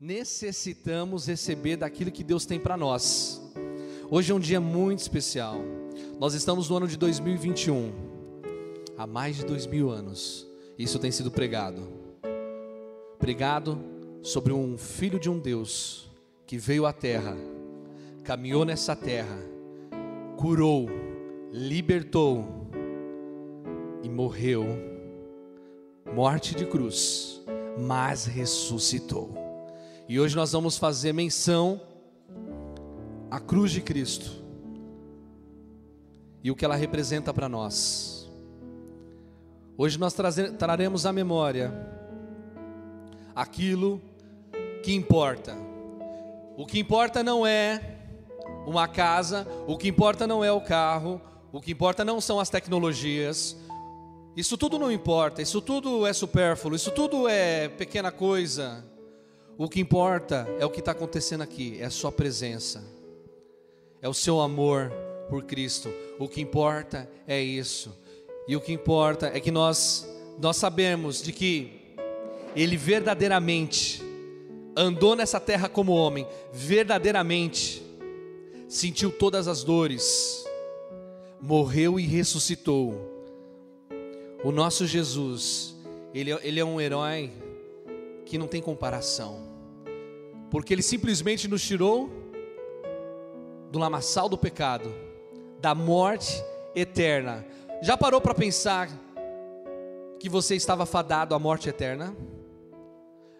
necessitamos receber daquilo que Deus tem para nós. Hoje é um dia muito especial. Nós estamos no ano de 2021. Há mais de dois mil anos, isso tem sido pregado. Pregado sobre um filho de um Deus que veio à terra, caminhou nessa terra, curou, libertou e morreu morte de cruz, mas ressuscitou. E hoje nós vamos fazer menção à cruz de Cristo e o que ela representa para nós. Hoje nós traremos à memória aquilo que importa. O que importa não é uma casa, o que importa não é o carro, o que importa não são as tecnologias, isso tudo não importa, isso tudo é supérfluo, isso tudo é pequena coisa. O que importa é o que está acontecendo aqui, é a Sua presença, é o seu amor por Cristo. O que importa é isso, e o que importa é que nós, nós sabemos de que Ele verdadeiramente andou nessa terra como homem, verdadeiramente sentiu todas as dores, morreu e ressuscitou o nosso Jesus, ele, é, ele é um herói que não tem comparação, porque ele simplesmente nos tirou do lamaçal do pecado, da morte eterna. Já parou para pensar que você estava fadado à morte eterna?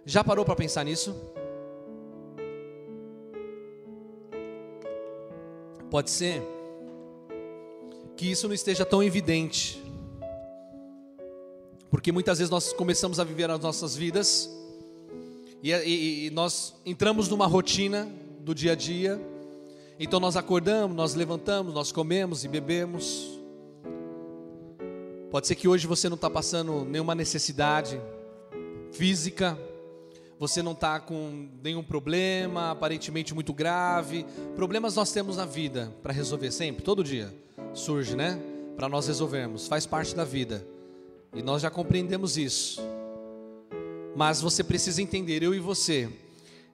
Já parou para pensar nisso? Pode ser que isso não esteja tão evidente porque muitas vezes nós começamos a viver as nossas vidas e, e, e, nós entramos numa rotina do dia a dia. Então nós acordamos, nós levantamos, nós comemos e bebemos. Pode ser que hoje você não está passando nenhuma necessidade física, você não está com nenhum problema, aparentemente muito grave. Problemas nós temos na vida para resolver sempre, todo dia surge, né? Para nós resolvermos, faz parte da vida. E nós já compreendemos isso. Mas você precisa entender, eu e você,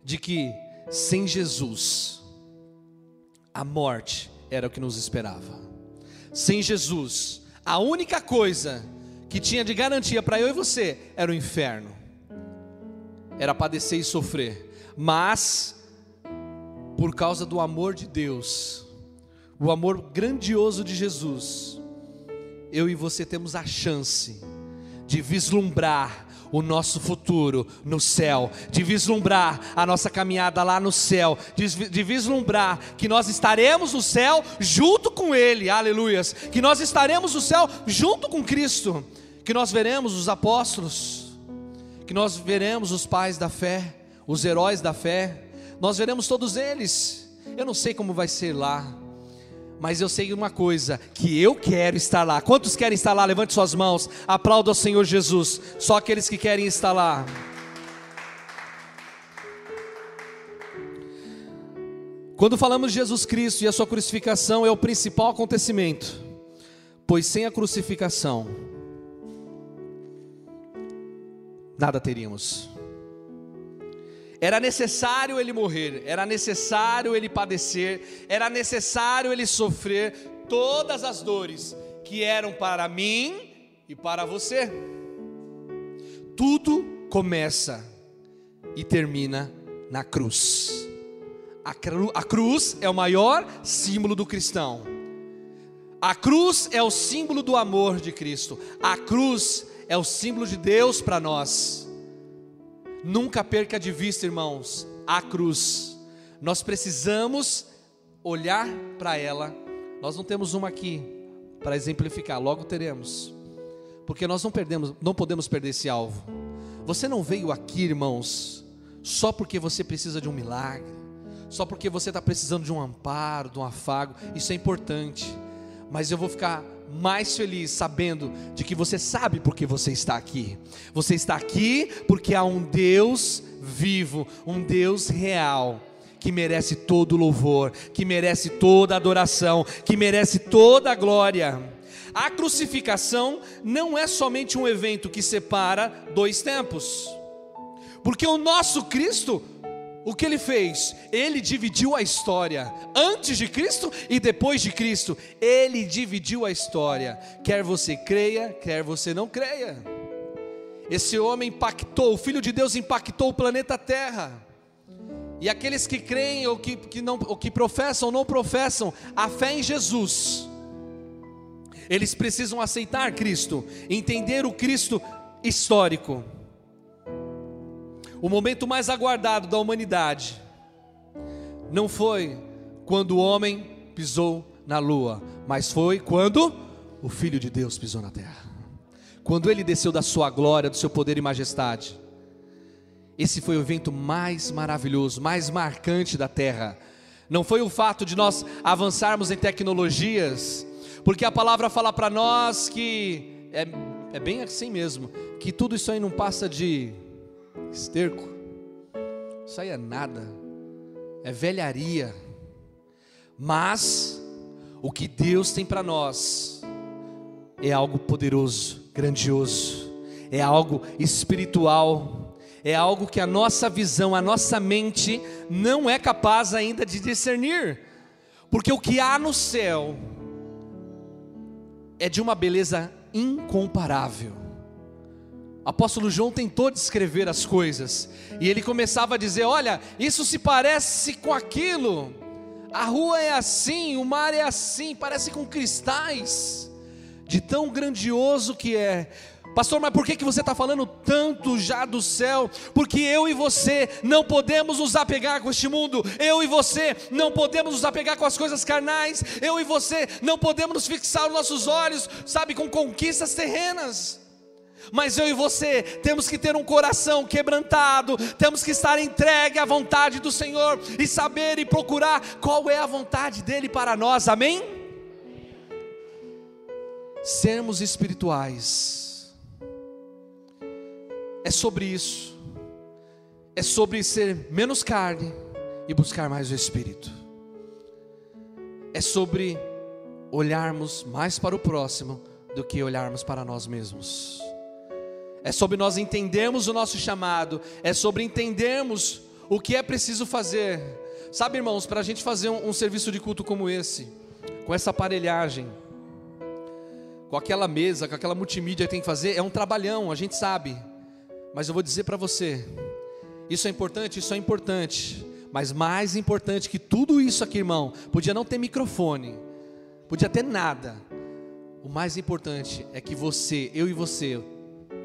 de que sem Jesus, a morte era o que nos esperava. Sem Jesus, a única coisa que tinha de garantia para eu e você era o inferno, era padecer e sofrer. Mas, por causa do amor de Deus, o amor grandioso de Jesus, eu e você temos a chance de vislumbrar o nosso futuro no céu, de vislumbrar a nossa caminhada lá no céu, de, de, vislumbrar que nós estaremos no céu junto com Ele, aleluias, que nós estaremos no céu junto com Cristo, que nós veremos os apóstolos, que nós veremos os pais da fé, os heróis da fé, nós veremos todos eles. Eu não sei como vai ser lá, mas eu sei uma coisa, que eu quero estar lá. Quantos querem estar lá? Levante suas mãos, aplauda ao Senhor Jesus. Só aqueles que querem estar lá. Quando falamos de Jesus Cristo e a sua crucificação é o principal acontecimento, pois sem a crucificação nada teríamos. Era necessário ele morrer, era necessário ele padecer, era necessário ele sofrer todas as dores que eram para mim e para você. Tudo começa e termina na cruz. A, cru, a cruz é o maior símbolo do cristão. A cruz é o símbolo do amor de Cristo. A cruz é o símbolo de Deus para nós. Nunca perca de vista, irmãos, a cruz. Nós precisamos olhar para ela. Nós não temos uma aqui para exemplificar, logo teremos. Porque nós não perdemos, não podemos perder esse alvo. Você não veio aqui, irmãos, só porque você precisa de um milagre, só porque você está precisando de um amparo, de um afago. Isso é importante. Mas eu vou ficar mais feliz sabendo de que você sabe porque você está aqui. Você está aqui porque há um Deus vivo, um Deus real que merece todo louvor, que merece toda adoração, que merece toda glória. A crucificação não é somente um evento que separa dois tempos. Porque o nosso Cristo, o que ele fez? Ele dividiu a história, antes de Cristo e depois de Cristo. Ele dividiu a história, quer você creia, quer você não creia. Esse homem impactou, o Filho de Deus impactou o planeta Terra. E aqueles que creem ou que, que, não, ou que professam ou não professam a fé em Jesus, eles precisam aceitar Cristo, entender o Cristo histórico. O momento mais aguardado da humanidade não foi quando o homem pisou na lua, mas foi quando o Filho de Deus pisou na terra. Quando ele desceu da sua glória, do seu poder e majestade. Esse foi o evento mais maravilhoso, mais marcante da terra. Não foi o fato de nós avançarmos em tecnologias, porque a palavra fala para nós que é, é bem assim mesmo, que tudo isso aí não passa de esterco, isso aí é nada, é velharia, mas o que Deus tem para nós é algo poderoso, grandioso, é algo espiritual, é algo que a nossa visão, a nossa mente não é capaz ainda de discernir, porque o que há no céu é de uma beleza incomparável. Apóstolo João tentou descrever as coisas, e ele começava a dizer: Olha, isso se parece com aquilo, a rua é assim, o mar é assim, parece com cristais, de tão grandioso que é. Pastor, mas por que, que você está falando tanto já do céu? Porque eu e você não podemos nos apegar com este mundo, eu e você não podemos nos apegar com as coisas carnais, eu e você não podemos nos fixar os nossos olhos, sabe, com conquistas terrenas. Mas eu e você temos que ter um coração quebrantado, temos que estar entregue à vontade do Senhor e saber e procurar qual é a vontade dele para nós, amém? Sermos espirituais é sobre isso. É sobre ser menos carne e buscar mais o Espírito. É sobre olharmos mais para o próximo do que olharmos para nós mesmos. É sobre nós entendermos o nosso chamado, é sobre entendermos o que é preciso fazer. Sabe, irmãos, para a gente fazer um, um serviço de culto como esse, com essa aparelhagem, com aquela mesa, com aquela multimídia que tem que fazer, é um trabalhão, a gente sabe. Mas eu vou dizer para você, isso é importante, isso é importante, mas mais importante que tudo isso aqui, irmão, podia não ter microfone, podia ter nada. O mais importante é que você, eu e você,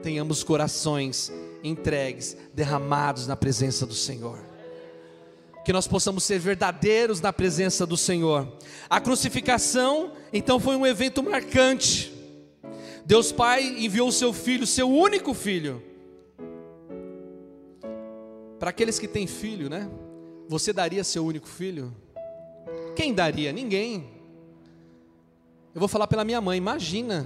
tenhamos corações entregues, derramados na presença do Senhor. Que nós possamos ser verdadeiros na presença do Senhor. A crucificação, então, foi um evento marcante. Deus Pai enviou o seu filho, seu único filho, para aqueles que têm filho, né? Você daria seu único filho? Quem daria? Ninguém. Eu vou falar pela minha mãe. Imagina,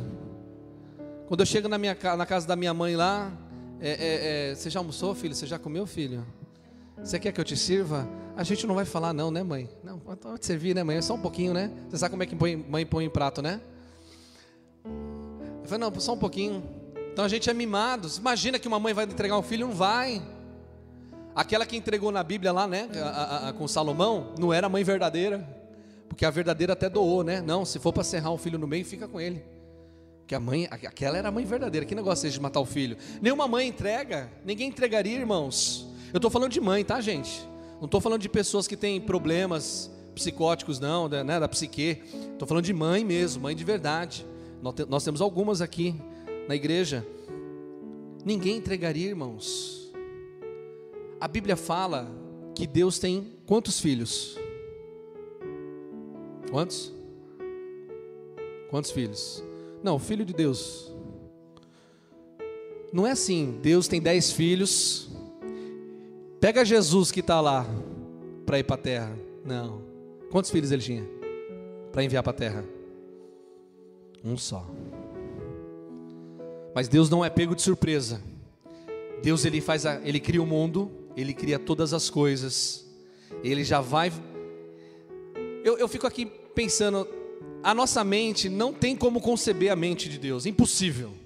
quando eu chego na, minha, na casa da minha mãe lá, é, é, é, você já almoçou, filho? Você já comeu, filho? Você quer que eu te sirva? A gente não vai falar não, né, mãe? Não, pode servir, né, mãe? Só um pouquinho, né? Você sabe como é que mãe põe em prato, né? Eu falei, não, só um pouquinho. Então a gente é mimado. Imagina que uma mãe vai entregar um filho, não vai. Aquela que entregou na Bíblia lá, né, a, a, a, com Salomão, não era mãe verdadeira, porque a verdadeira até doou, né? Não, se for para serrar um filho no meio, fica com ele. Porque a mãe, aquela era a mãe verdadeira. Que negócio é de matar o filho? Nenhuma mãe entrega, ninguém entregaria, irmãos. Eu estou falando de mãe, tá, gente? Não estou falando de pessoas que têm problemas psicóticos, não, né, da psique. Estou falando de mãe mesmo, mãe de verdade. Nós, nós temos algumas aqui na igreja. Ninguém entregaria, irmãos. A Bíblia fala que Deus tem quantos filhos? Quantos? Quantos filhos? Não, filho de Deus. Não é assim, Deus tem dez filhos. Pega Jesus que está lá para ir para a terra. Não. Quantos filhos ele tinha? Para enviar para a terra? Um só. Mas Deus não é pego de surpresa. Deus ele faz a, ele cria o mundo ele cria todas as coisas, Ele já vai. Eu, eu fico aqui pensando, a nossa mente não tem como conceber a mente de Deus, impossível.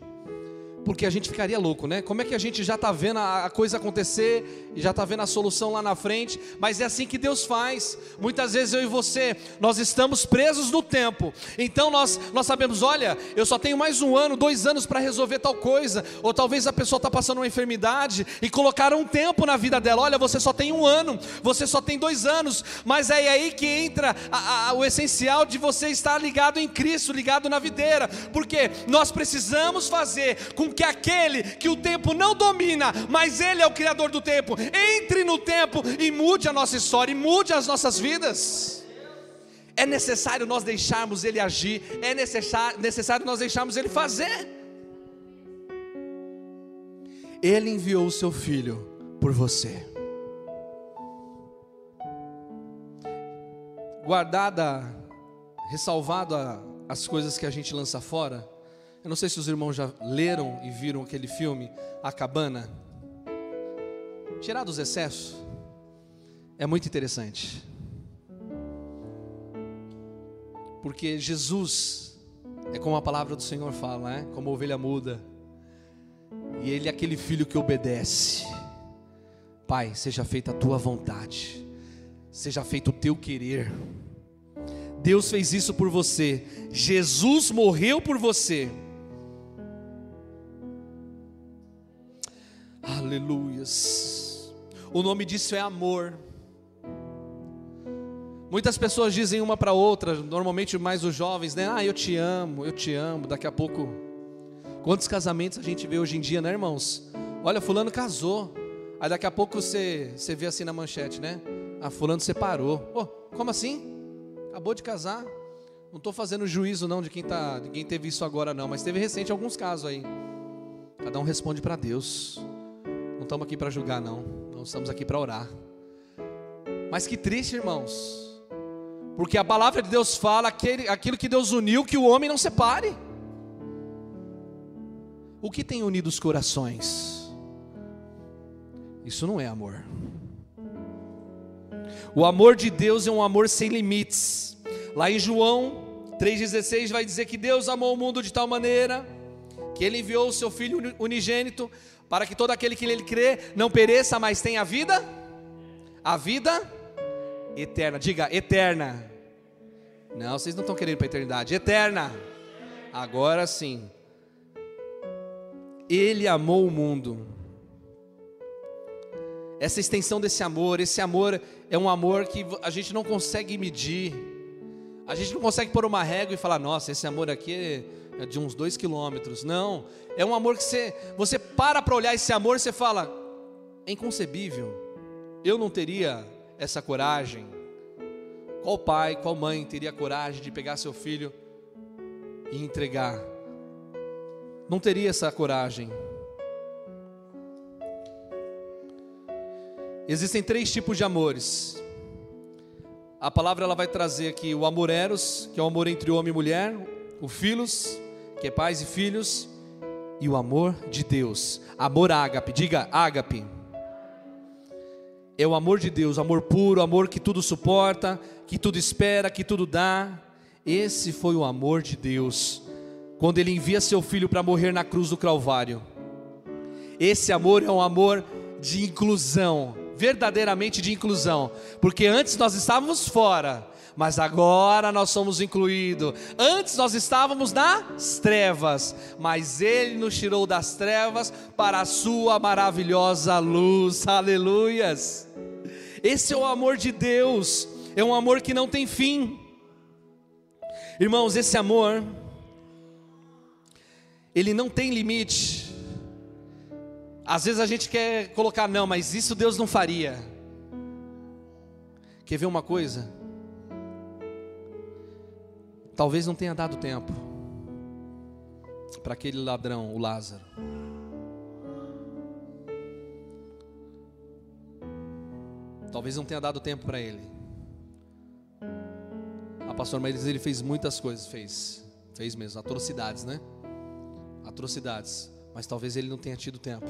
Porque a gente ficaria louco, né? Como é que a gente já está vendo a coisa acontecer já está vendo a solução lá na frente? Mas é assim que Deus faz. Muitas vezes eu e você, nós estamos presos no tempo. Então nós, nós sabemos, olha, eu só tenho mais um ano, dois anos para resolver tal coisa. Ou talvez a pessoa está passando uma enfermidade e colocaram um tempo na vida dela. Olha, você só tem um ano, você só tem dois anos. Mas é aí que entra a, a, o essencial de você estar ligado em Cristo, ligado na videira. Porque nós precisamos fazer com que aquele que o tempo não domina, mas Ele é o Criador do tempo, entre no tempo e mude a nossa história, e mude as nossas vidas. É necessário nós deixarmos Ele agir, é necessário, nós deixarmos Ele fazer. Ele enviou o seu filho por você. Guardada, ressalvada as coisas que a gente lança fora, eu não sei se os irmãos já leram e viram aquele filme, A Cabana. Tirar dos excessos é muito interessante. Porque Jesus é como a palavra do Senhor fala, né? Como ovelha muda. E ele é aquele filho que obedece. Pai, seja feita a tua vontade. Seja feito o teu querer. Deus fez isso por você. Jesus morreu por você. Aleluias. O nome disso é amor. Muitas pessoas dizem uma para outra, normalmente mais os jovens, né? Ah, eu te amo, eu te amo. Daqui a pouco, quantos casamentos a gente vê hoje em dia, né, irmãos? Olha, fulano casou. Aí daqui a pouco você, você vê assim na manchete, né? Ah, fulano separou. Oh, como assim? Acabou de casar. Não estou fazendo juízo não de quem tá, de quem teve isso agora não, mas teve recente alguns casos aí. Cada um responde para Deus estamos aqui para julgar, não. Nós estamos aqui para orar. Mas que triste, irmãos. Porque a palavra de Deus fala aquele, aquilo que Deus uniu, que o homem não separe. O que tem unido os corações? Isso não é amor. O amor de Deus é um amor sem limites. Lá em João 3,16 vai dizer que Deus amou o mundo de tal maneira que ele enviou o seu Filho unigênito para que todo aquele que nele crê não pereça, mas tenha vida, a vida eterna. Diga, eterna. Não, vocês não estão querendo para a eternidade, eterna. Agora sim. Ele amou o mundo. Essa extensão desse amor, esse amor é um amor que a gente não consegue medir. A gente não consegue pôr uma régua e falar, nossa, esse amor aqui é é de uns dois quilômetros. Não, é um amor que você, você para para olhar esse amor e você fala, é inconcebível. Eu não teria essa coragem. Qual pai, qual mãe teria coragem de pegar seu filho e entregar? Não teria essa coragem. Existem três tipos de amores. A palavra ela vai trazer aqui o amor eros, que é o amor entre homem e mulher, o filos, que é pais e filhos, e o amor de Deus. Amor ágape, diga ágape. É o amor de Deus, amor puro, amor que tudo suporta, que tudo espera, que tudo dá. Esse foi o amor de Deus, quando Ele envia seu filho para morrer na cruz do Calvário. Esse amor é um amor de inclusão, verdadeiramente de inclusão, porque antes nós estávamos fora, mas agora nós somos incluídos. Antes nós estávamos nas trevas, mas Ele nos tirou das trevas para a Sua maravilhosa luz. Aleluias! Esse é o amor de Deus, é um amor que não tem fim. Irmãos, esse amor, ele não tem limite. Às vezes a gente quer colocar, não, mas isso Deus não faria. Quer ver uma coisa? Talvez não tenha dado tempo para aquele ladrão, o Lázaro. Talvez não tenha dado tempo para ele. A pastor Maílis, ele fez muitas coisas, fez, fez mesmo, atrocidades, né? Atrocidades, mas talvez ele não tenha tido tempo.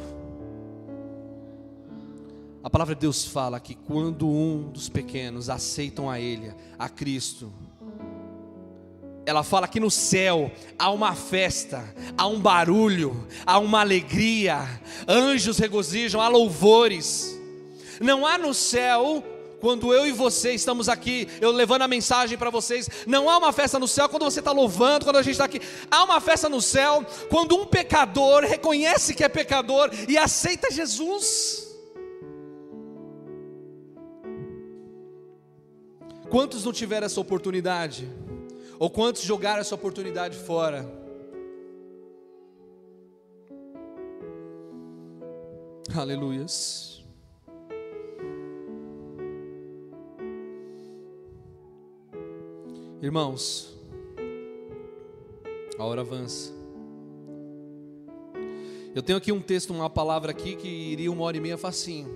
A palavra de Deus fala que quando um dos pequenos aceitam a Ele, a Cristo, ela fala que no céu há uma festa, há um barulho, há uma alegria, anjos regozijam, há louvores. Não há no céu, quando eu e você estamos aqui, eu levando a mensagem para vocês, não há uma festa no céu quando você está louvando, quando a gente está aqui. Há uma festa no céu quando um pecador reconhece que é pecador e aceita Jesus. Quantos não tiveram essa oportunidade? Ou quantos jogaram essa oportunidade fora? Aleluias. Irmãos, a hora avança. Eu tenho aqui um texto, uma palavra aqui que iria uma hora e meia facinho.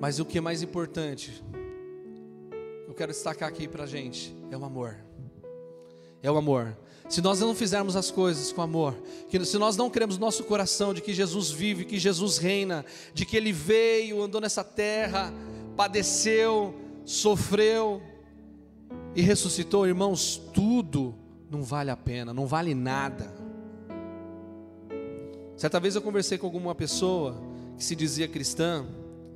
Mas o que é mais importante, eu quero destacar aqui para a gente, é o amor. É o amor. Se nós não fizermos as coisas com amor, que se nós não cremos no nosso coração de que Jesus vive, que Jesus reina, de que Ele veio, andou nessa terra, padeceu, sofreu e ressuscitou, irmãos, tudo não vale a pena, não vale nada. Certa vez eu conversei com alguma pessoa que se dizia cristã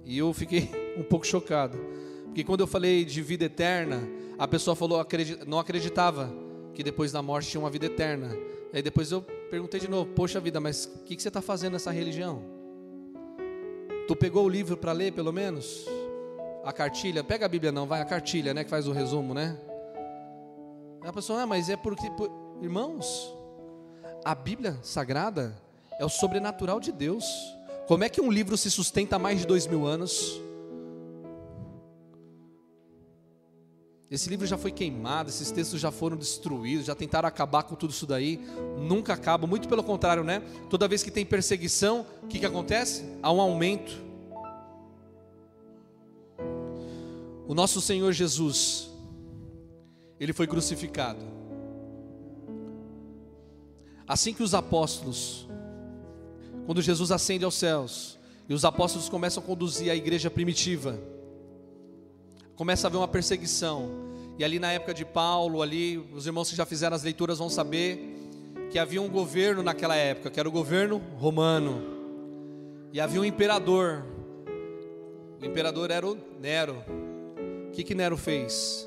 e eu fiquei um pouco chocado, porque quando eu falei de vida eterna, a pessoa falou não acreditava que depois da morte tinha uma vida eterna. Aí depois eu perguntei de novo, poxa vida, mas o que, que você está fazendo nessa religião? Tu pegou o livro para ler pelo menos? A cartilha, pega a Bíblia não, vai a cartilha, né, que faz o resumo, né? A pessoa, ah, mas é porque, por... irmãos, a Bíblia Sagrada é o sobrenatural de Deus. Como é que um livro se sustenta há mais de dois mil anos? Esse livro já foi queimado, esses textos já foram destruídos, já tentaram acabar com tudo isso daí, nunca acabam, muito pelo contrário, né? Toda vez que tem perseguição, o que, que acontece? Há um aumento. O nosso Senhor Jesus, ele foi crucificado. Assim que os apóstolos, quando Jesus ascende aos céus, e os apóstolos começam a conduzir a igreja primitiva, começa a haver uma perseguição. E ali na época de Paulo, ali, os irmãos que já fizeram as leituras vão saber que havia um governo naquela época, que era o governo romano. E havia um imperador. O imperador era o Nero. O que, que Nero fez?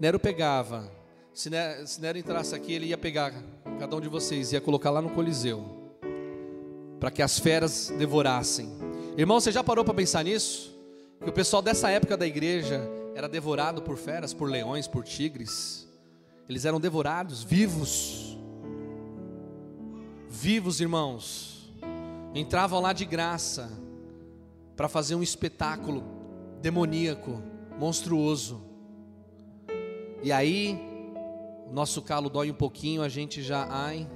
Nero pegava, se Nero, se Nero entrasse aqui, ele ia pegar cada um de vocês, ia colocar lá no Coliseu, para que as feras devorassem. Irmão, você já parou para pensar nisso? Que o pessoal dessa época da igreja era devorado por feras, por leões, por tigres. Eles eram devorados, vivos. Vivos, irmãos. Entravam lá de graça para fazer um espetáculo demoníaco, monstruoso. E aí, o nosso calo dói um pouquinho, a gente já, ai,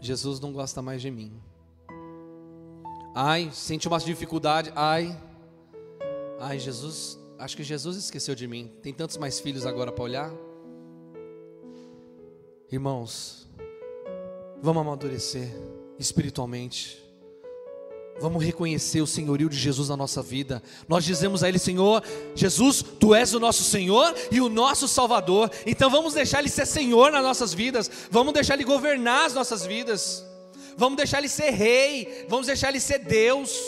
Jesus não gosta mais de mim. Ai, sente uma dificuldade, ai, ai, Jesus, acho que Jesus esqueceu de mim. Tem tantos mais filhos agora para olhar. Irmãos, vamos amadurecer espiritualmente. Vamos reconhecer o senhorio de Jesus na nossa vida. Nós dizemos a Ele, Senhor, Jesus, Tu és o nosso Senhor e o nosso Salvador. Então vamos deixar Ele ser Senhor nas nossas vidas. Vamos deixar Ele governar as nossas vidas. Vamos deixar Ele ser Rei. Vamos deixar Ele ser Deus.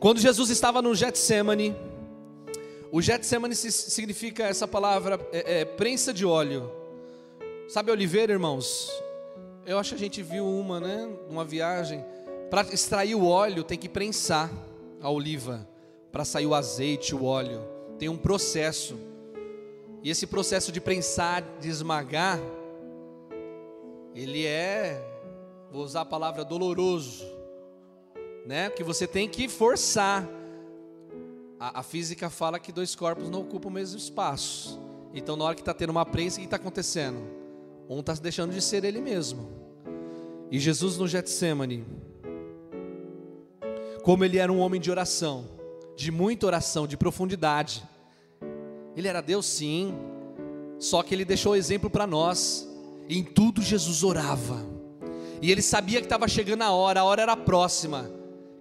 Quando Jesus estava no Getsemane, o Getsemane significa essa palavra é, é, prensa de óleo. Sabe oliveira, irmãos? Eu acho que a gente viu uma, né? Uma viagem. Para extrair o óleo, tem que prensar a oliva. Para sair o azeite, o óleo. Tem um processo. E esse processo de prensar, de esmagar, ele é, vou usar a palavra doloroso, né? Que você tem que forçar. A, a física fala que dois corpos não ocupam o mesmo espaço. Então, na hora que está tendo uma prensa, o que está acontecendo? Um está deixando de ser ele mesmo. E Jesus no Getsemane, como ele era um homem de oração, de muita oração, de profundidade. Ele era Deus sim, só que ele deixou exemplo para nós. Em tudo Jesus orava. E ele sabia que estava chegando a hora, a hora era próxima,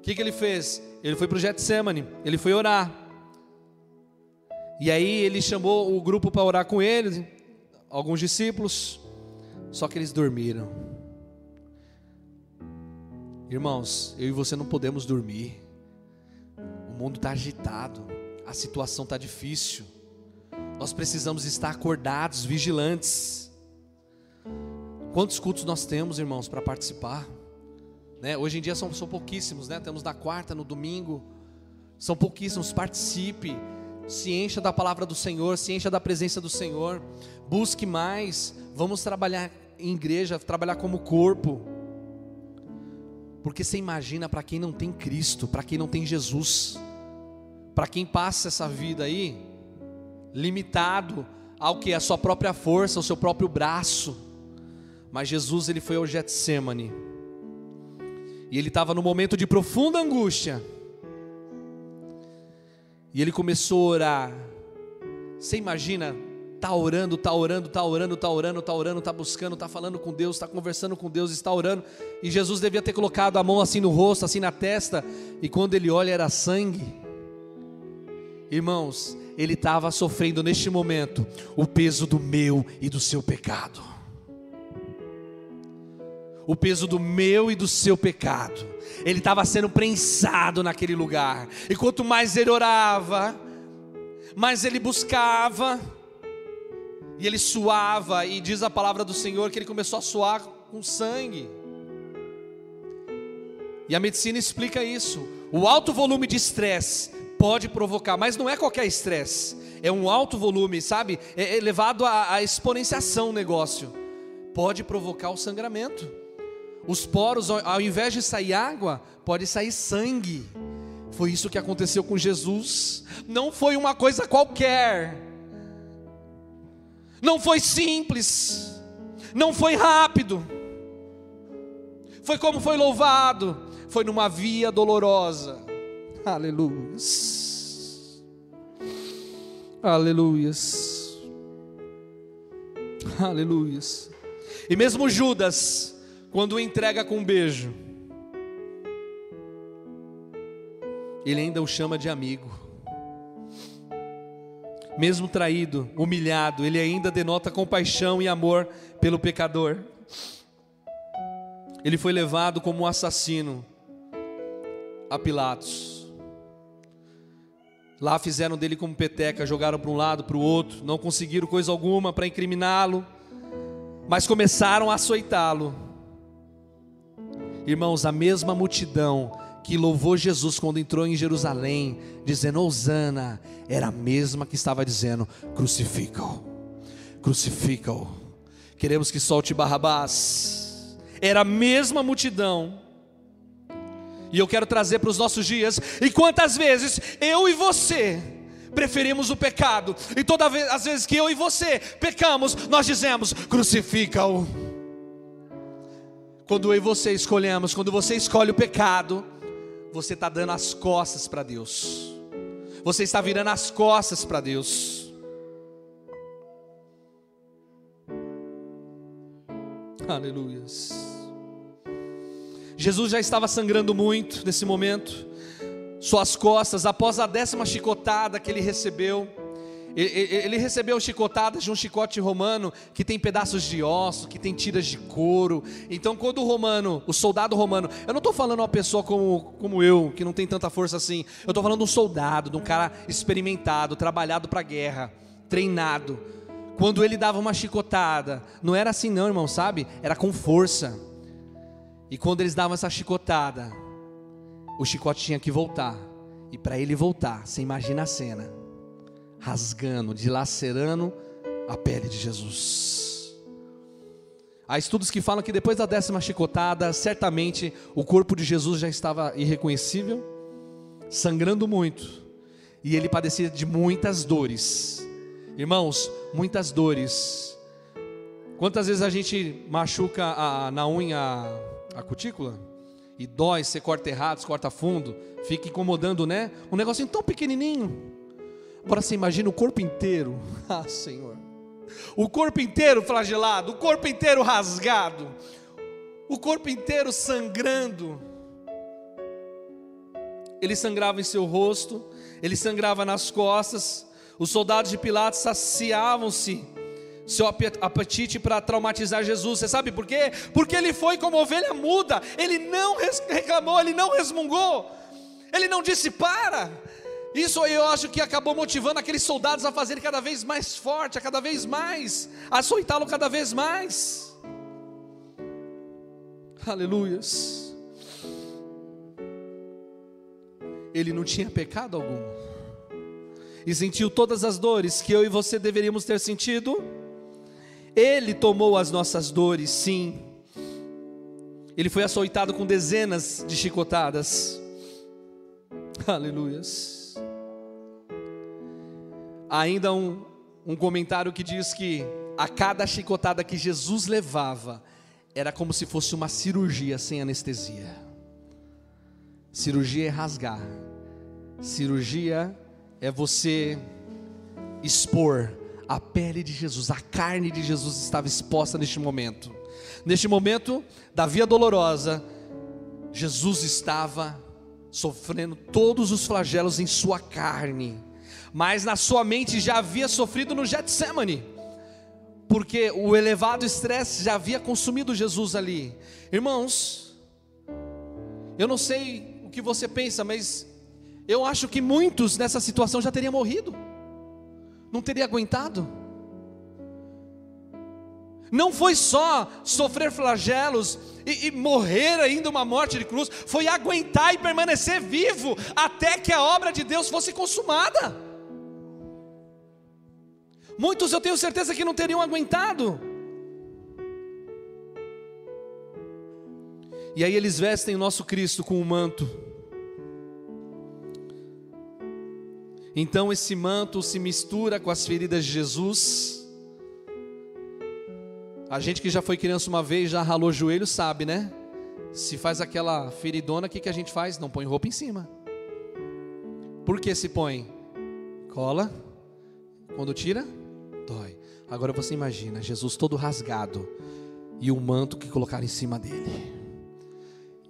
que, que ele fez? Ele foi para o Getsemane, ele foi orar. E aí ele chamou o grupo para orar com ele, alguns discípulos, só que eles dormiram. Irmãos, eu e você não podemos dormir. O mundo está agitado, a situação está difícil. Nós precisamos estar acordados, vigilantes. Quantos cultos nós temos, irmãos, para participar? Né? Hoje em dia são, são pouquíssimos, né? Temos na quarta, no domingo. São pouquíssimos. Participe, se encha da palavra do Senhor, se encha da presença do Senhor. Busque mais. Vamos trabalhar em igreja, trabalhar como corpo. Porque você imagina para quem não tem Cristo, para quem não tem Jesus, para quem passa essa vida aí, limitado ao que é a sua própria força, o seu próprio braço. Mas Jesus ele foi ao Getsemane. E ele estava no momento de profunda angústia. E ele começou a orar. Você imagina, tá orando, tá orando, tá orando, tá orando, tá orando, tá buscando, tá falando com Deus, tá conversando com Deus, está orando. E Jesus devia ter colocado a mão assim no rosto, assim na testa, e quando ele olha era sangue. Irmãos, ele estava sofrendo neste momento o peso do meu e do seu pecado. O peso do meu e do seu pecado. Ele estava sendo prensado naquele lugar. E quanto mais ele orava, mais ele buscava, e ele suava, e diz a palavra do Senhor que ele começou a suar com sangue. E a medicina explica isso. O alto volume de estresse pode provocar, mas não é qualquer estresse, é um alto volume, sabe? É elevado à, à exponenciação o negócio, pode provocar o sangramento. Os poros, ao invés de sair água, pode sair sangue. Foi isso que aconteceu com Jesus. Não foi uma coisa qualquer. Não foi simples. Não foi rápido. Foi como foi louvado. Foi numa via dolorosa. Aleluias. Aleluias. Aleluias. E mesmo Judas, quando entrega com um beijo, ele ainda o chama de amigo. Mesmo traído, humilhado, ele ainda denota compaixão e amor pelo pecador. Ele foi levado como um assassino a Pilatos. Lá fizeram dele como peteca, jogaram para um lado, para o outro, não conseguiram coisa alguma para incriminá-lo, mas começaram a açoitá-lo. Irmãos, a mesma multidão que louvou Jesus quando entrou em Jerusalém, dizendo Osana, era a mesma que estava dizendo: crucifica-o, crucifica-o. Queremos que solte Barrabás. Era a mesma multidão e eu quero trazer para os nossos dias. E quantas vezes eu e você preferimos o pecado, e todas as vezes que eu e você pecamos, nós dizemos: crucifica-o. Quando eu e você escolhemos, quando você escolhe o pecado, você está dando as costas para Deus, você está virando as costas para Deus. Aleluias. Jesus já estava sangrando muito nesse momento, suas costas, após a décima chicotada que ele recebeu, ele recebeu chicotadas de um chicote romano que tem pedaços de osso, que tem tiras de couro. Então, quando o romano, o soldado romano, eu não estou falando uma pessoa como, como eu, que não tem tanta força assim, eu estou falando de um soldado, de um cara experimentado, trabalhado para a guerra, treinado. Quando ele dava uma chicotada, não era assim, não, irmão, sabe? Era com força. E quando eles davam essa chicotada, o chicote tinha que voltar. E para ele voltar, você imagina a cena: rasgando, dilacerando a pele de Jesus. Há estudos que falam que depois da décima chicotada, certamente o corpo de Jesus já estava irreconhecível, sangrando muito, e ele padecia de muitas dores. Irmãos, muitas dores. Quantas vezes a gente machuca a, na unha a cutícula e dói, você corta errado, você corta fundo, fica incomodando, né? Um negocinho tão pequenininho. Agora você imagina o corpo inteiro. Ah, Senhor. O corpo inteiro flagelado, o corpo inteiro rasgado, o corpo inteiro sangrando. ele sangrava em seu rosto, ele sangrava nas costas. Os soldados de Pilatos saciavam-se seu apetite para traumatizar Jesus. Você sabe por quê? Porque ele foi como ovelha muda, ele não reclamou, ele não resmungou, ele não disse para. Isso eu acho que acabou motivando aqueles soldados a fazerem cada vez mais forte, a cada vez mais, a açoitá-lo cada vez mais. Aleluias. Ele não tinha pecado algum. E sentiu todas as dores que eu e você deveríamos ter sentido. Ele tomou as nossas dores, sim. Ele foi açoitado com dezenas de chicotadas. Aleluias. Ainda um, um comentário que diz que a cada chicotada que Jesus levava, era como se fosse uma cirurgia sem anestesia. Cirurgia é rasgar, cirurgia é você expor a pele de Jesus, a carne de Jesus estava exposta neste momento. Neste momento da via dolorosa, Jesus estava sofrendo todos os flagelos em sua carne, mas na sua mente já havia sofrido no Getsemane, porque o elevado estresse já havia consumido Jesus ali. Irmãos, eu não sei o que você pensa, mas eu acho que muitos nessa situação já teriam morrido não teria aguentado. Não foi só sofrer flagelos e, e, morrer ainda uma morte de cruz, foi aguentar e permanecer vivo até que a obra de Deus fosse consumada. Muitos eu tenho certeza que não teriam aguentado. E aí eles vestem o nosso Cristo com um manto. Então esse manto se mistura com as feridas de Jesus. A gente que já foi criança uma vez, já ralou o joelho, sabe, né? Se faz aquela feridona, o que, que a gente faz? Não põe roupa em cima. Por que se põe? Cola. Quando tira, dói. Agora você imagina Jesus todo rasgado e o manto que colocaram em cima dele.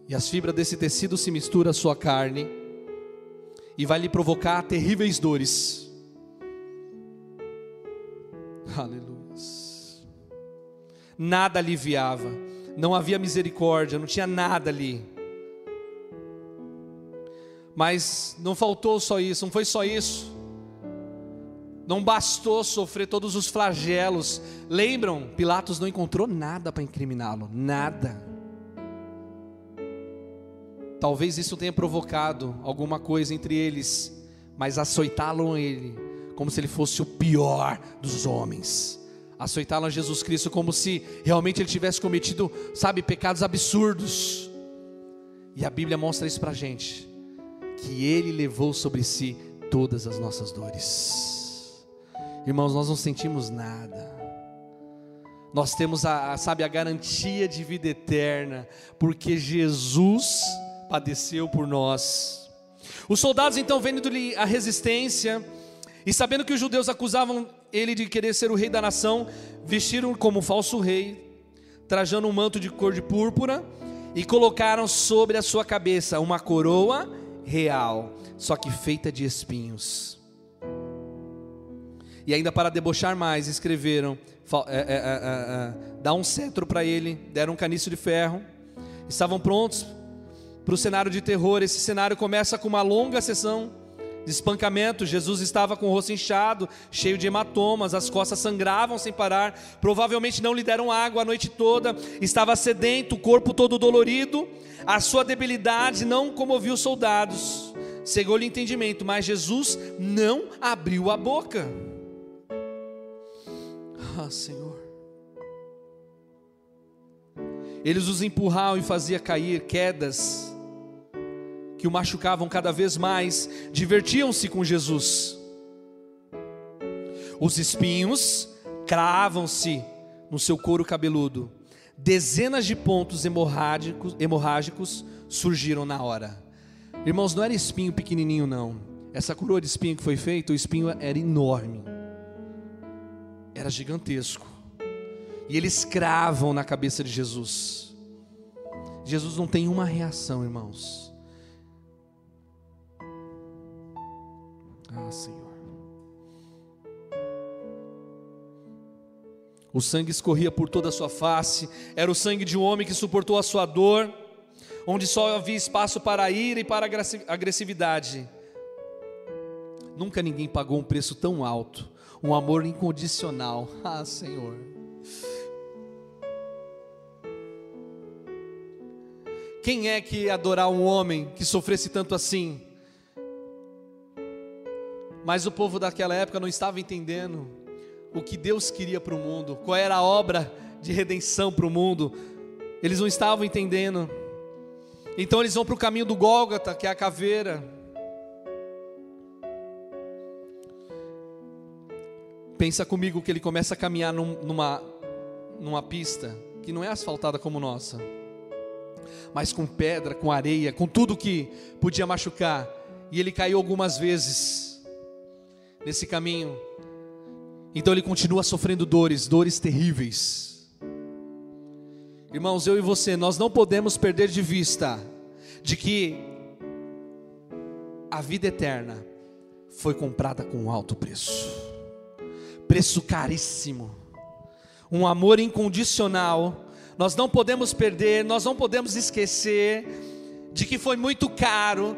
E as fibras desse tecido se misturam à sua carne e vai lhe provocar terríveis dores. Aleluia. Nada aliviava, não havia misericórdia, não tinha nada ali. Mas não faltou só isso, não foi só isso. Não bastou sofrer todos os flagelos. Lembram? Pilatos não encontrou nada para incriminá-lo, nada. Talvez isso tenha provocado alguma coisa entre eles, mas açoitaram ele como se ele fosse o pior dos homens. Açoitaram a Jesus Cristo como se realmente ele tivesse cometido, sabe, pecados absurdos. E a Bíblia mostra isso para a gente, que ele levou sobre si todas as nossas dores. Irmãos, nós não sentimos nada. Nós temos a, sabe, a garantia de vida eterna, porque Jesus padeceu por nós. Os soldados então vendo-lhe a resistência e sabendo que os judeus acusavam ele de querer ser o rei da nação, vestiram como falso rei, trajando um manto de cor de púrpura e colocaram sobre a sua cabeça uma coroa real, só que feita de espinhos. E ainda para debochar mais, escreveram: é, é, é, é, dá um cetro para ele, deram um caniço de ferro, estavam prontos para o cenário de terror. Esse cenário começa com uma longa sessão de espancamento. Jesus estava com o rosto inchado, cheio de hematomas, as costas sangravam sem parar. Provavelmente não lhe deram água a noite toda. Estava sedento, o corpo todo dolorido. A sua debilidade não comovia os soldados. Cegou-lhe entendimento, mas Jesus não abriu a boca. Ah, Senhor. Eles os empurravam e faziam cair quedas que o machucavam cada vez mais, divertiam-se com Jesus. Os espinhos cravam-se no seu couro cabeludo. Dezenas de pontos hemorrágicos, hemorrágicos surgiram na hora. Irmãos, não era espinho pequenininho, não. Essa coroa de espinho que foi feita, o espinho era enorme, era gigantesco. E eles cravam na cabeça de Jesus. Jesus não tem uma reação, irmãos. Ah, Senhor. O sangue escorria por toda a sua face, era o sangue de um homem que suportou a sua dor, onde só havia espaço para a ira e para a agressividade. Nunca ninguém pagou um preço tão alto, um amor incondicional. Ah, Senhor. Quem é que ia adorar um homem que sofresse tanto assim? Mas o povo daquela época não estava entendendo o que Deus queria para o mundo, qual era a obra de redenção para o mundo. Eles não estavam entendendo. Então eles vão para o caminho do Gólgota, que é a caveira. Pensa comigo que ele começa a caminhar num, numa, numa pista que não é asfaltada como nossa, mas com pedra, com areia, com tudo que podia machucar. E ele caiu algumas vezes nesse caminho. Então ele continua sofrendo dores, dores terríveis. Irmãos, eu e você, nós não podemos perder de vista de que a vida eterna foi comprada com alto preço. Preço caríssimo. Um amor incondicional. Nós não podemos perder, nós não podemos esquecer de que foi muito caro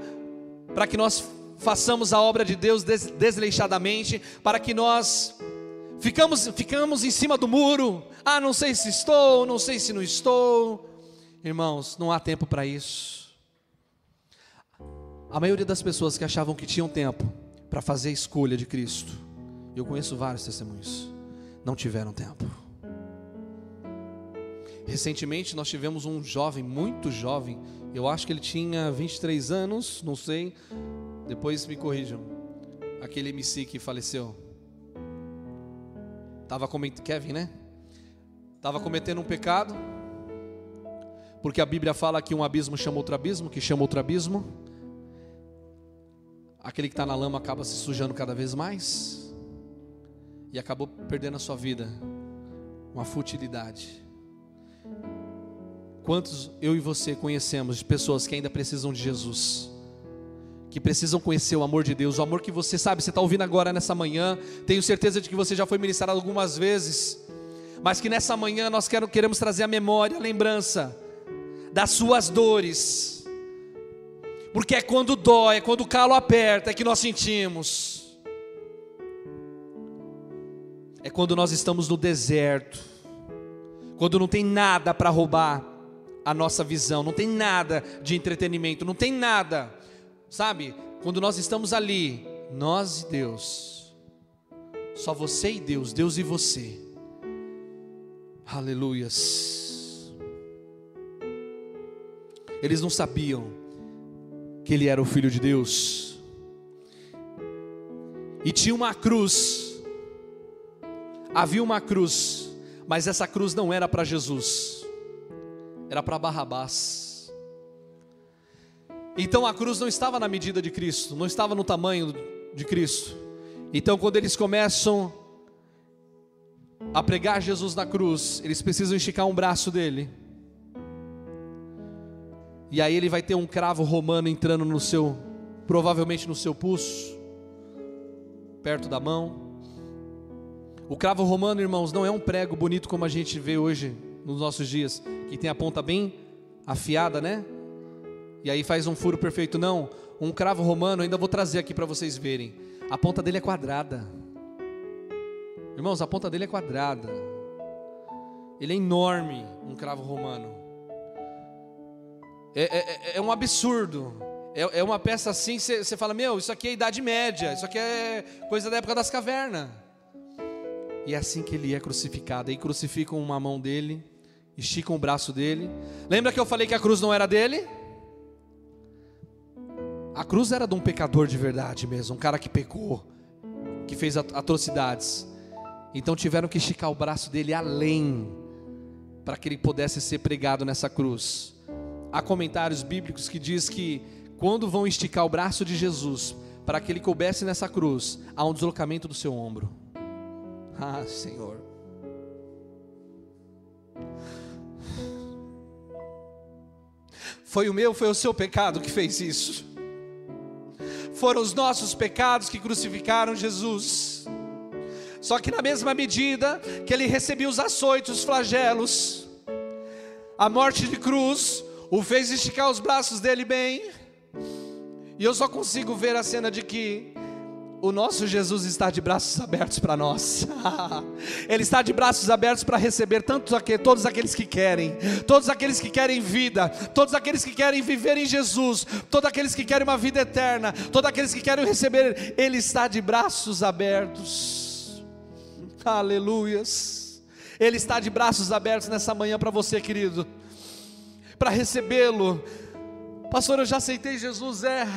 para que nós façamos a obra de Deus desleixadamente, para que nós ficamos, ficamos em cima do muro. Ah, não sei se estou, não sei se não estou. Irmãos, não há tempo para isso. A maioria das pessoas que achavam que tinham tempo para fazer a escolha de Cristo, eu conheço vários testemunhos, não tiveram tempo. Recentemente nós tivemos um jovem, muito jovem, eu acho que ele tinha 23 anos, não sei, depois me corrijam. Aquele MC que faleceu. Tava cometendo Kevin, né? Tava cometendo um pecado. Porque a Bíblia fala que um abismo chama outro abismo, que chama outro abismo. Aquele que está na lama acaba se sujando cada vez mais. E acabou perdendo a sua vida. Uma futilidade. Quantos eu e você conhecemos de pessoas que ainda precisam de Jesus? que precisam conhecer o amor de Deus, o amor que você sabe, você está ouvindo agora nessa manhã, tenho certeza de que você já foi ministrado algumas vezes, mas que nessa manhã nós queremos trazer a memória, a lembrança das suas dores, porque é quando dói, é quando o calo aperta, é que nós sentimos, é quando nós estamos no deserto, quando não tem nada para roubar a nossa visão, não tem nada de entretenimento, não tem nada Sabe, quando nós estamos ali, nós e Deus, só você e Deus, Deus e você. Aleluias. Eles não sabiam que ele era o filho de Deus. E tinha uma cruz. Havia uma cruz, mas essa cruz não era para Jesus. Era para Barrabás. Então a cruz não estava na medida de Cristo, não estava no tamanho de Cristo. Então quando eles começam a pregar Jesus na cruz, eles precisam esticar um braço dele. E aí ele vai ter um cravo romano entrando no seu, provavelmente no seu pulso, perto da mão. O cravo romano, irmãos, não é um prego bonito como a gente vê hoje nos nossos dias, que tem a ponta bem afiada, né? e aí faz um furo perfeito. Não, um cravo romano, ainda vou trazer aqui para vocês verem. A ponta dele é quadrada. Irmãos, a ponta dele é quadrada. Ele é enorme, um cravo romano. É, é, é, é um absurdo. É, é, uma peça assim, você fala, meu, isso aqui é Idade Média, isso aqui é coisa da época das cavernas. E é assim que ele é crucificado. Aí crucificam uma mão dele, esticam o braço dele. Lembra que eu falei que a cruz não era dele? A cruz era de um pecador de verdade mesmo, um cara que pecou, que fez atrocidades. Então tiveram que esticar o braço dele além, para que ele pudesse ser pregado nessa cruz. Há comentários bíblicos que diz que quando vão esticar o braço de Jesus para que ele coubesse nessa cruz, há um deslocamento do seu ombro. Ah, Senhor. Foi o meu, foi o seu pecado que fez isso. foram os nossos pecados que crucificaram Jesus. Só que na mesma medida que ele recebia os açoites, os flagelos, a morte de cruz o fez esticar os braços dele bem. E eu só consigo ver a cena de que o nosso Jesus está de braços abertos para nós. Ele está de braços abertos para receber aqueles, todos aqueles que querem, todos aqueles que querem vida, todos aqueles que querem viver em Jesus, todos aqueles que querem uma vida eterna, todos aqueles que querem receber. Ele está de braços abertos. Aleluias. Ele está de braços abertos nessa manhã para você, querido, para recebê-lo. Pastor, eu já aceitei Jesus, é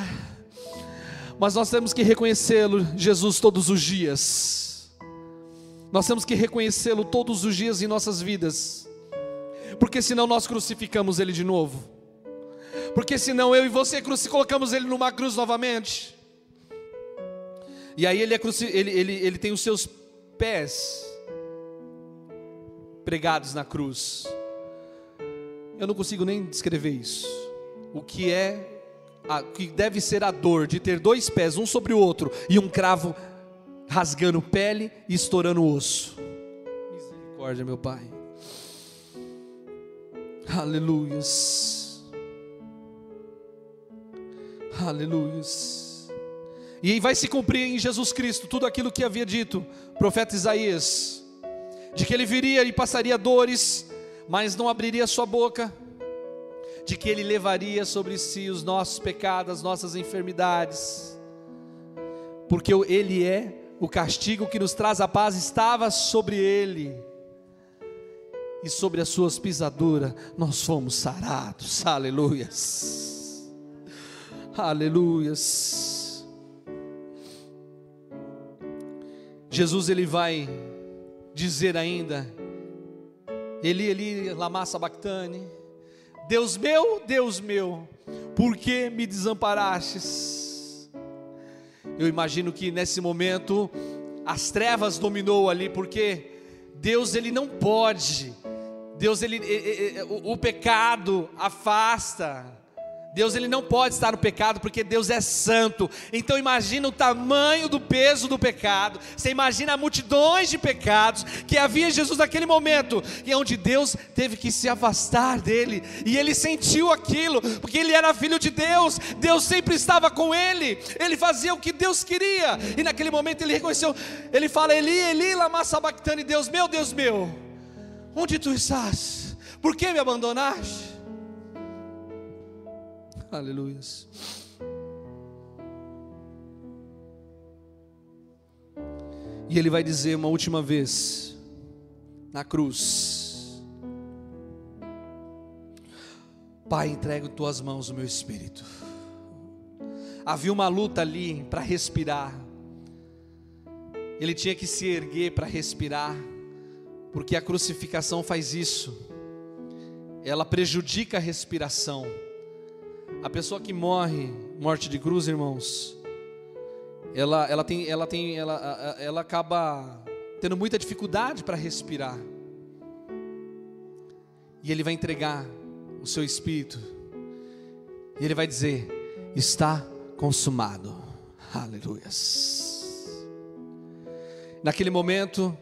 mas nós temos que reconhecê-lo, Jesus, todos os dias. Nós temos que reconhecê-lo todos os dias em nossas vidas, porque senão nós crucificamos Ele de novo, porque senão eu e você colocamos Ele numa cruz novamente, e aí ele, é ele, ele, ele tem os seus pés pregados na cruz. Eu não consigo nem descrever isso. O que é a, que deve ser a dor de ter dois pés, um sobre o outro, e um cravo rasgando pele e estourando osso. Misericórdia, meu Pai. Aleluias. Aleluias. E vai se cumprir em Jesus Cristo tudo aquilo que havia dito o profeta Isaías, de que ele viria e passaria dores, mas não abriria sua boca de que Ele levaria sobre si os nossos pecados, as nossas enfermidades, porque Ele é o castigo que nos traz a paz, estava sobre Ele, e sobre as Suas pisaduras nós fomos sarados, aleluias, aleluias. Jesus ele vai dizer ainda, Eli, Eli, lama sabachthani, Deus meu, Deus meu, por que me desamparastes? Eu imagino que nesse momento as trevas dominou ali, porque Deus ele não pode. Deus ele, o, o pecado afasta. Deus ele não pode estar no pecado porque Deus é santo. Então imagina o tamanho do peso do pecado. Você imagina multidões de pecados que havia em Jesus naquele momento e onde Deus teve que se afastar dele e ele sentiu aquilo porque ele era filho de Deus. Deus sempre estava com ele. Ele fazia o que Deus queria e naquele momento ele reconheceu. Ele fala: Eli, Eli, lama sabachthani. Deus meu, Deus meu, onde tu estás? Por que me abandonaste? Aleluia. E ele vai dizer uma última vez na cruz: Pai, entrego em tuas mãos o meu espírito. Havia uma luta ali para respirar. Ele tinha que se erguer para respirar, porque a crucificação faz isso. Ela prejudica a respiração. A pessoa que morre, morte de cruz, irmãos, ela, ela tem, ela tem, ela, ela acaba tendo muita dificuldade para respirar. E ele vai entregar o seu espírito. E ele vai dizer: está consumado. Aleluias. Naquele momento,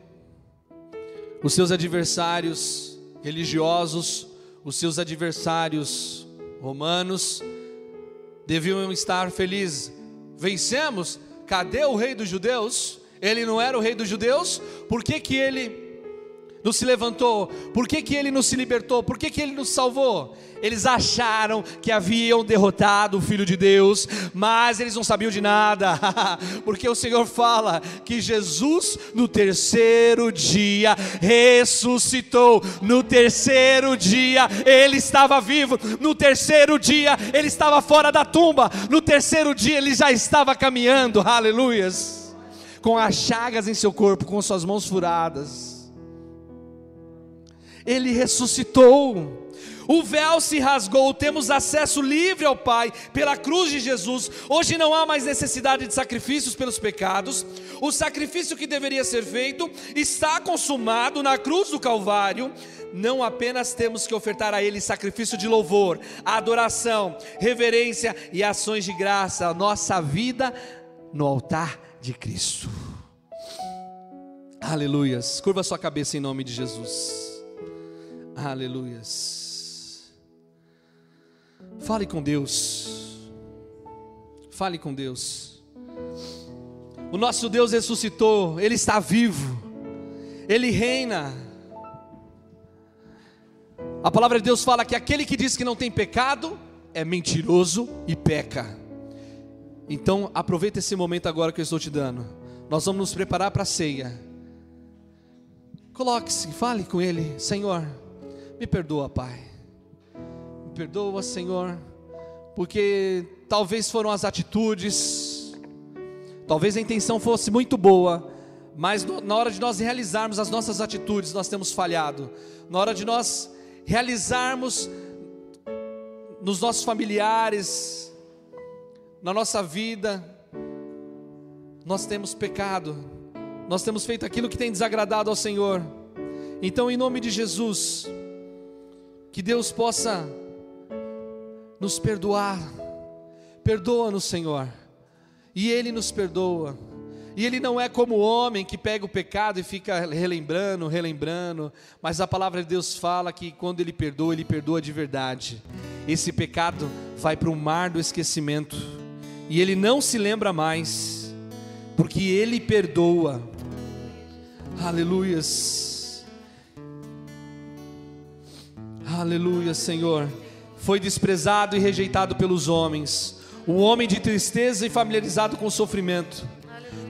os seus adversários religiosos, os seus adversários romanos, deviam estar felizes. Vencemos? Cadê o rei dos judeus? Ele não era o rei dos judeus? Por que, que ele não se levantou? Por que, que ele não se libertou? Por que, que ele nos salvou? Eles acharam que haviam derrotado o Filho de Deus, mas eles não sabiam de nada, porque o Senhor fala que Jesus no terceiro dia ressuscitou, no terceiro dia ele estava vivo, no terceiro dia ele estava fora da tumba, no terceiro dia ele já estava caminhando, aleluias, com as chagas em seu corpo, com suas mãos furadas ele ressuscitou. O véu se rasgou, temos acesso livre ao Pai pela cruz de Jesus. Hoje não há mais necessidade de sacrifícios pelos pecados. O sacrifício que deveria ser feito está consumado na cruz do Calvário. Não apenas temos que ofertar a Ele sacrifício de louvor, adoração, reverência e ações de graça, a nossa vida no altar de Cristo. Aleluias. Curva sua cabeça em nome de Jesus. Aleluias. Fale com Deus. Fale com Deus. O nosso Deus ressuscitou, Ele está vivo, Ele reina. A palavra de Deus fala que aquele que diz que não tem pecado é mentiroso e peca. Então, aproveita esse momento agora que eu estou te dando. Nós vamos nos preparar para a ceia. Coloque-se, fale com Ele: Senhor, me perdoa, Pai. Me perdoa, Senhor, porque talvez foram as atitudes, talvez a intenção fosse muito boa, mas na hora de nós realizarmos as nossas atitudes, nós temos falhado. Na hora de nós realizarmos nos nossos familiares, na nossa vida, nós temos pecado, nós temos feito aquilo que tem desagradado ao Senhor. Então, em nome de Jesus, que Deus possa nos perdoar, perdoa-nos, Senhor, e Ele nos perdoa. E ele não é como o homem que pega o pecado e fica relembrando, relembrando, mas a palavra de Deus fala que quando ele perdoa, ele perdoa de verdade. Esse pecado vai para o mar do esquecimento e ele não se lembra mais, porque ele perdoa. Aleluias. Aleluia, Senhor. Foi desprezado e rejeitado pelos homens, um homem de tristeza e familiarizado com o sofrimento.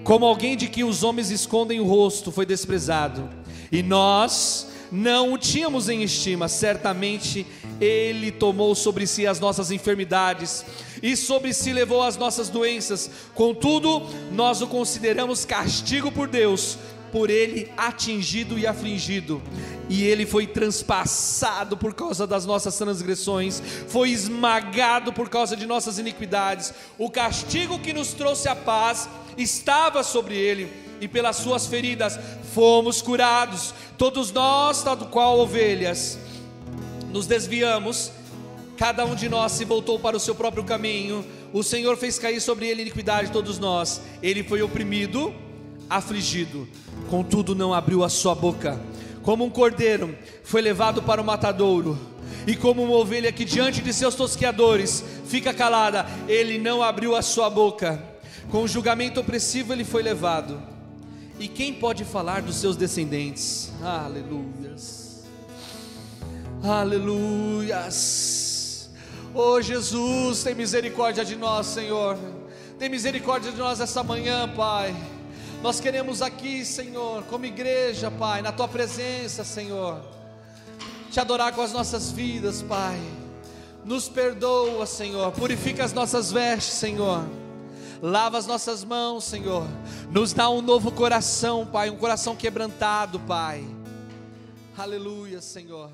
Como alguém de que os homens escondem o rosto, foi desprezado. E nós não o tínhamos em estima, certamente ele tomou sobre si as nossas enfermidades e sobre si levou as nossas doenças. Contudo, nós o consideramos castigo por Deus, por ele atingido e afligido. E ele foi transpassado por causa das nossas transgressões, foi esmagado por causa de nossas iniquidades. O castigo que nos trouxe a paz estava sobre ele, e pelas suas feridas fomos curados. Todos nós, tal qual ovelhas, nos desviamos, cada um de nós se voltou para o seu próprio caminho. O Senhor fez cair sobre ele iniquidade de todos nós. Ele foi oprimido, afligido, contudo não abriu a sua boca. Como um cordeiro foi levado para o matadouro, e como uma ovelha que diante de seus tosqueadores fica calada, ele não abriu a sua boca. Com o julgamento opressivo ele foi levado. E quem pode falar dos seus descendentes? Aleluias. Aleluias. Oh Jesus, tem misericórdia de nós, Senhor. Tem misericórdia de nós essa manhã, Pai. Nós queremos aqui, Senhor, como igreja, Pai, na tua presença, Senhor, te adorar com as nossas vidas, Pai. Nos perdoa, Senhor, purifica as nossas vestes, Senhor. Lava as nossas mãos, Senhor. Nos dá um novo coração, Pai, um coração quebrantado, Pai. Aleluia, Senhor.